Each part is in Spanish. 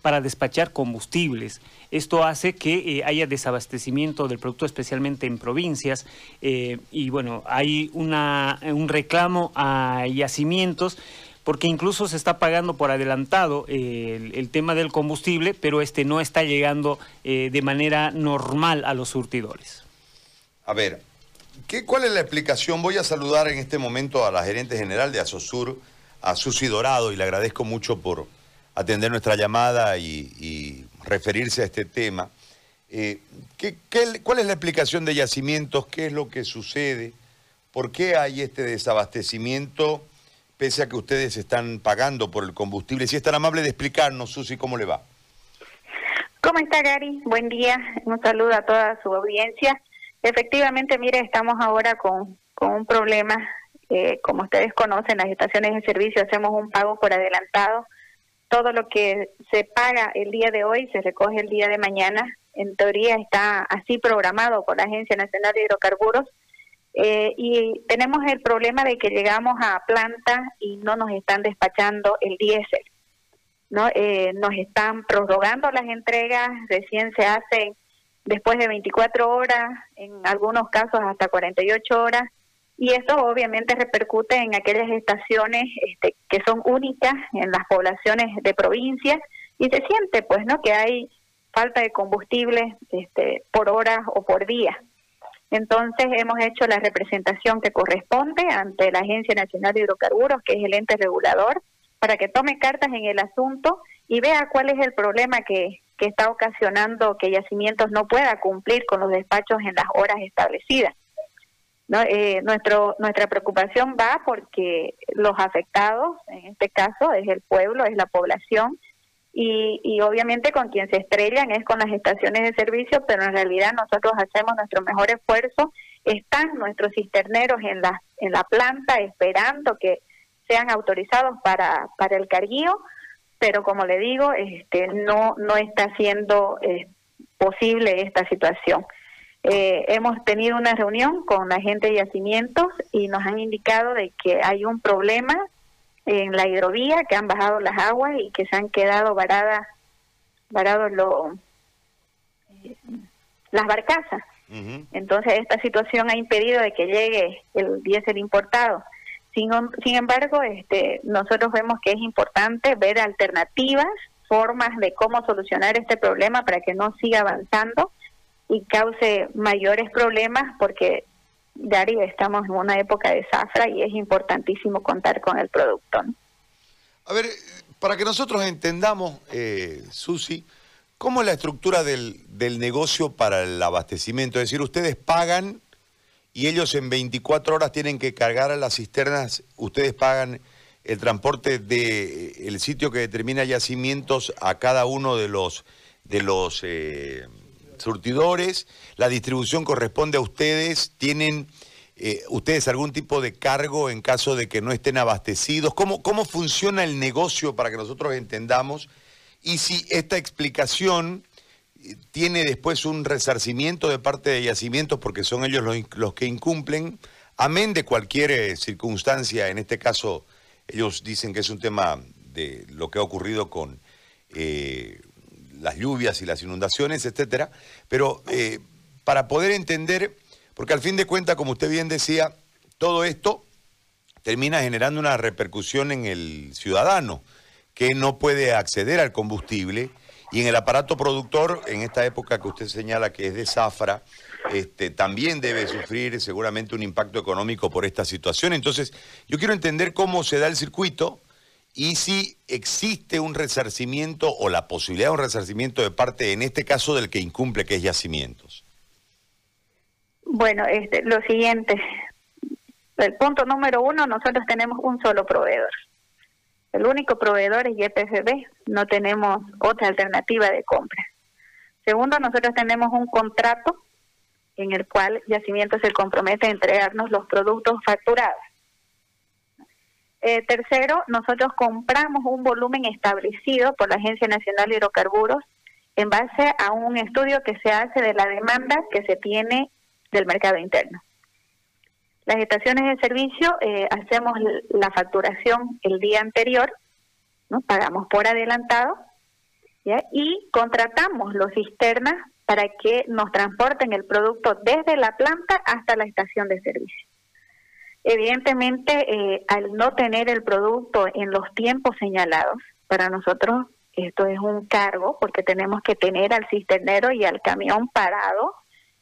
para despachar combustibles. Esto hace que eh, haya desabastecimiento del producto, especialmente en provincias, eh, y bueno, hay una, un reclamo a yacimientos porque incluso se está pagando por adelantado el, tema del combustible, pero este no está llegando de manera normal a los surtidores. A ver, ¿qué, ¿cuál es la explicación? Voy a saludar en este momento a la gerente general de Asosur, a Susi Dorado, y le agradezco mucho por atender nuestra llamada y, referirse a este tema. Eh, cuál es la explicación de yacimientos? ¿Qué es lo que sucede? ¿Por qué hay este desabastecimiento pese a que ustedes están pagando por el combustible? Si es tan amable de explicarnos, Susi, ¿cómo le va? ¿Cómo está, Gary? Buen día. Un saludo a toda su audiencia. Efectivamente, mire, estamos ahora con, con un problema. Eh, como ustedes conocen, las estaciones de servicio hacemos un pago por adelantado. Todo lo que se paga el día de hoy se recoge el día de mañana. En teoría está así programado por la Agencia Nacional de Hidrocarburos. Eh, y tenemos el problema de que llegamos a planta y no nos están despachando el diésel. ¿no? Eh, nos están prorrogando las entregas, recién se hacen después de 24 horas, en algunos casos hasta 48 horas, y eso obviamente repercute en aquellas estaciones este, que son únicas en las poblaciones de provincias y se siente pues no que hay falta de combustible este, por hora o por día. Entonces hemos hecho la representación que corresponde ante la Agencia Nacional de Hidrocarburos, que es el ente regulador, para que tome cartas en el asunto y vea cuál es el problema que, que está ocasionando que Yacimientos no pueda cumplir con los despachos en las horas establecidas. ¿No? Eh, nuestro, nuestra preocupación va porque los afectados, en este caso, es el pueblo, es la población, y, y obviamente con quien se estrellan es con las estaciones de servicio, pero en realidad nosotros hacemos nuestro mejor esfuerzo. Están nuestros cisterneros en la, en la planta esperando que sean autorizados para, para el carguío, pero como le digo, este, no, no está siendo eh, posible esta situación. Eh, hemos tenido una reunión con la gente de yacimientos y nos han indicado de que hay un problema en la hidrovía, que han bajado las aguas y que se han quedado varadas, varados lo, eh, las barcazas. Entonces esta situación ha impedido de que llegue el diésel importado. Sin, sin embargo, este, nosotros vemos que es importante ver alternativas, formas de cómo solucionar este problema para que no siga avanzando y cause mayores problemas porque Dari estamos en una época de zafra y es importantísimo contar con el producto. A ver, para que nosotros entendamos, eh, Susi, ¿cómo es la estructura del, del negocio para el abastecimiento? Es decir, ustedes pagan y ellos en 24 horas tienen que cargar a las cisternas, ustedes pagan el transporte del el sitio que determina yacimientos a cada uno de los, de los eh, surtidores, la distribución corresponde a ustedes, tienen eh, ustedes algún tipo de cargo en caso de que no estén abastecidos, ¿Cómo, cómo funciona el negocio para que nosotros entendamos y si esta explicación tiene después un resarcimiento de parte de yacimientos porque son ellos los, que incumplen, amén de cualquier eh, circunstancia, en este caso ellos dicen que es un tema de lo que ha ocurrido con eh, las lluvias y las inundaciones, etcétera, pero eh, para poder entender, porque al fin de cuentas, como usted bien decía, todo esto termina generando una repercusión en el ciudadano que no puede acceder al combustible y en el aparato productor, en esta época que usted señala que es de zafra, este, también debe sufrir seguramente un impacto económico por esta situación. Entonces, yo quiero entender cómo se da el circuito y si existe un resarcimiento o la posibilidad de un resarcimiento de parte, en este caso, del que incumple, que es yacimientos. Bueno, este, lo siguiente. El punto número uno, nosotros tenemos un solo proveedor. El único proveedor es YPFB, no tenemos otra alternativa de compra. Segundo, nosotros tenemos un contrato en el cual Yacimiento se compromete a entregarnos los productos facturados. Eh, tercero, nosotros compramos un volumen establecido por la Agencia Nacional de Hidrocarburos en base a un estudio que se hace de la demanda que se tiene del mercado interno. Las estaciones de servicio eh, hacemos la facturación el día anterior, pagamos por adelantado y contratamos los cisternas para que nos transporten el producto desde la planta hasta la estación de servicio. Evidentemente, eh, al no tener el producto en los tiempos señalados, para nosotros esto es un cargo porque tenemos que tener al cisternero y al camión parado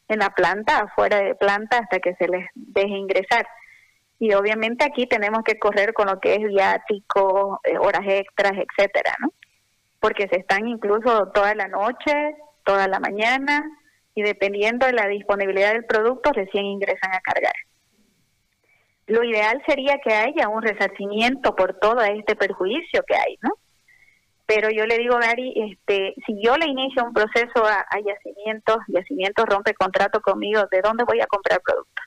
en la planta, afuera de planta, hasta que se les deje ingresar. Y obviamente aquí tenemos que correr con lo que es viático, eh, horas extras, etcétera, ¿no? Porque se están incluso toda la noche, toda la mañana, y dependiendo de la disponibilidad del producto, recién ingresan a cargar. Lo ideal sería que haya un resarcimiento por todo este perjuicio que hay, ¿no? pero yo le digo, Gary, este, si yo le inicio un proceso a, yacimientos, yacimientos rompe contrato conmigo, ¿de dónde voy a comprar producto?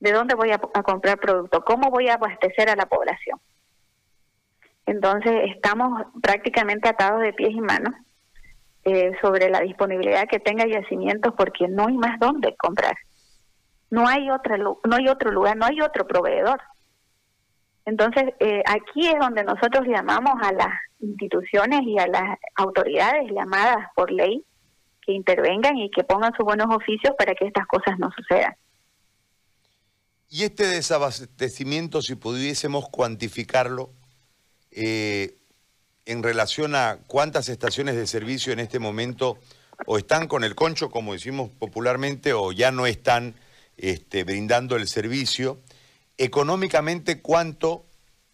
¿De dónde voy a, comprar producto? ¿Cómo voy a abastecer a la población? Entonces, estamos prácticamente atados de pies y manos eh, sobre la disponibilidad que tenga yacimientos porque no hay más dónde comprar. No hay, no hay otro lugar, no hay otro proveedor. Entonces, eh, aquí es donde nosotros llamamos a las instituciones y a las autoridades llamadas por ley que intervengan y que pongan sus buenos oficios para que estas cosas no sucedan. Y este desabastecimiento, si pudiésemos cuantificarlo, eh, en relación a cuántas estaciones de servicio en este momento o están con el concho, como decimos popularmente, o ya no están este, brindando el servicio, económicamente cuánto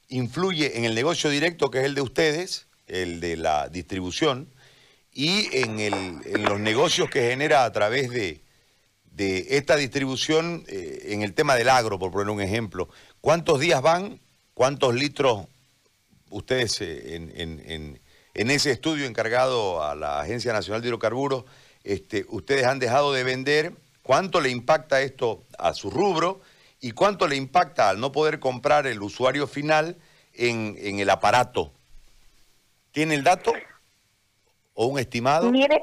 influye en el negocio directo que es el de ustedes, el de la distribución, y en, los negocios que genera a través de, esta distribución eh, en el tema del agro, por poner un ejemplo. ¿Cuántos días van? ¿Cuántos litros ustedes eh, en, ese estudio encargado a la Agencia Nacional de Hidrocarburos, este, ustedes han dejado de vender? ¿Cuánto le impacta esto a su rubro? y cuánto le impacta al no poder comprar el usuario final en, en el aparato. ¿Tiene el dato o un estimado? Mire,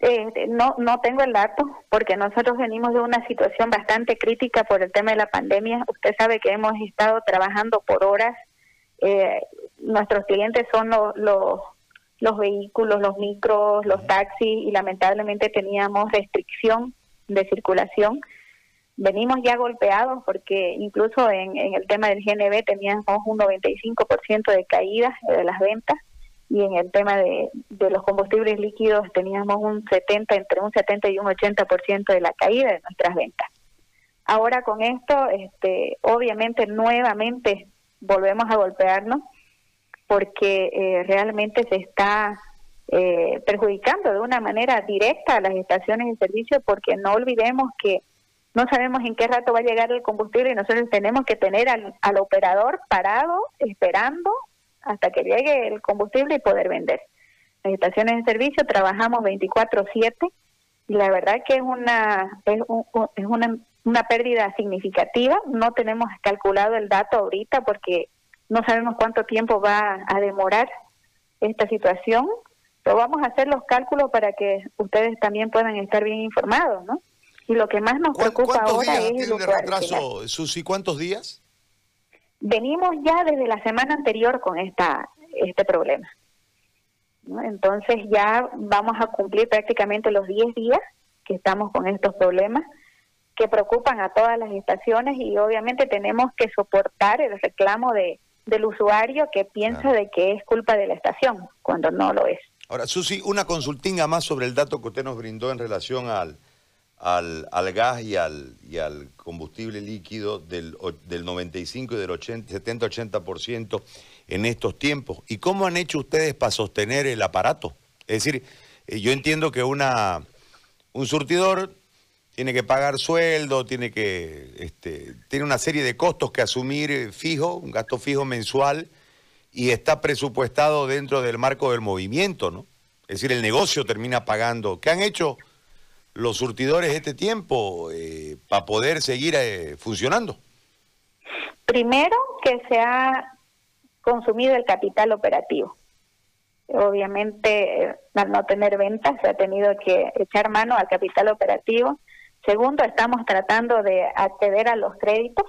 eh, no, no tengo el dato porque nosotros venimos de una situación bastante crítica por el tema de la pandemia. Usted sabe que hemos estado trabajando por horas. Eh, nuestros clientes son los, los, los vehículos, los micros, los taxis y lamentablemente teníamos restricción de circulación venimos ya golpeados porque incluso en, el tema del GNB teníamos un 95% de caída de las ventas y en el tema de, los combustibles líquidos teníamos un 70, entre un 70 y un 80% de la caída de nuestras ventas. Ahora con esto, este, obviamente nuevamente volvemos a golpearnos porque eh, realmente se está eh, perjudicando de una manera directa a las estaciones de servicio porque no olvidemos que no sabemos en qué rato va a llegar el combustible y nosotros tenemos que tener al, operador parado, esperando hasta que llegue el combustible y poder vender. Las estaciones de servicio trabajamos 24/7 y la verdad que es una es, es una, una pérdida significativa. No tenemos calculado el dato ahorita porque no sabemos cuánto tiempo va a demorar esta situación, pero vamos a hacer los cálculos para que ustedes también puedan estar bien informados, ¿no? Y lo que más nos preocupa ahora es el retraso, Susi? ¿Cuántos días? Venimos ya desde la semana anterior con esta este problema. Entonces ya vamos a cumplir prácticamente los 10 días que estamos con estos problemas que preocupan a todas las estaciones y obviamente tenemos que soportar el reclamo de, del usuario que piensa de que es culpa de la estación, cuando no lo es. Ahora, Susi, una consultinga más sobre el dato que usted nos brindó en relación al, al, gas y al, y al combustible líquido del, del 95 y del 70-80% en estos tiempos. ¿Y cómo han hecho ustedes para sostener el aparato? Es decir, eh, yo entiendo que una, un surtidor tiene que pagar sueldo, tiene que este, tiene una serie de costos que asumir eh, fijo, un gasto fijo mensual, y está presupuestado dentro del marco del movimiento, ¿no? Es decir, el negocio termina pagando. ¿Qué han hecho los surtidores este tiempo eh, para poder seguir eh, funcionando? Primero, que se ha consumido el capital operativo. Obviamente, al no tener ventas, se ha tenido que echar mano al capital operativo. Segundo, estamos tratando de acceder a los créditos,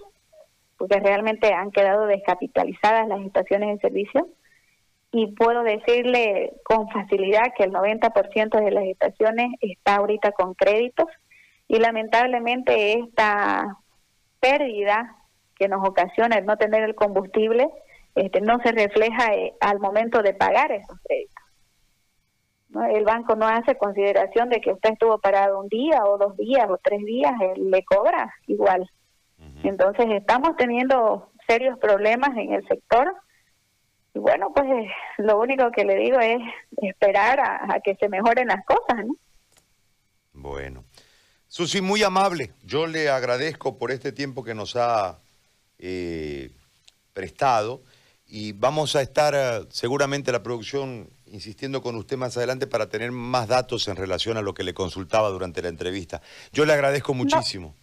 porque realmente han quedado descapitalizadas las estaciones de servicio. y puedo decirle con facilidad que el 90% de las estaciones está ahorita con créditos y lamentablemente esta pérdida que nos ocasiona el no tener el combustible este, no se refleja eh, al momento de pagar esos créditos. El banco no hace consideración de que usted estuvo parado un día o dos días o tres días, él le cobra igual. Entonces estamos teniendo serios problemas en el sector y bueno, pues eh, lo único que le digo es esperar a, que se mejoren las cosas, ¿no? Bueno. Susi, muy amable. Yo le agradezco por este tiempo que nos ha eh, prestado y vamos a estar eh, seguramente la producción insistiendo con usted más adelante para tener más datos en relación a lo que le consultaba durante la entrevista. Yo le agradezco muchísimo.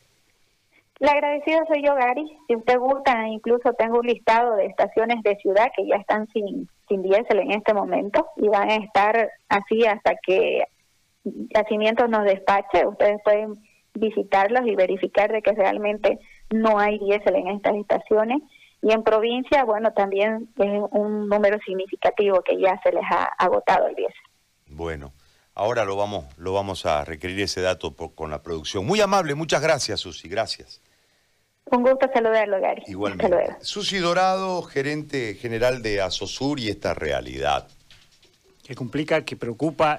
La agradecida soy yo, Gary. Si usted gusta, incluso tengo un listado de estaciones de ciudad que ya están sin, sin diésel en este momento y van a estar así hasta que Yacimientos nos despache. Ustedes pueden visitarlos y verificar de que realmente no hay diésel en estas estaciones. Y en provincia, bueno, también es un número significativo que ya se les ha agotado el diésel. Bueno, ahora lo vamos, lo vamos a requerir ese dato con la producción. Muy amable, muchas gracias, Susi, gracias. Un gusto saludarlo, Gary. Igualmente. Susi Dorado, gerente general de Asosur y esta realidad. Que complica, que preocupa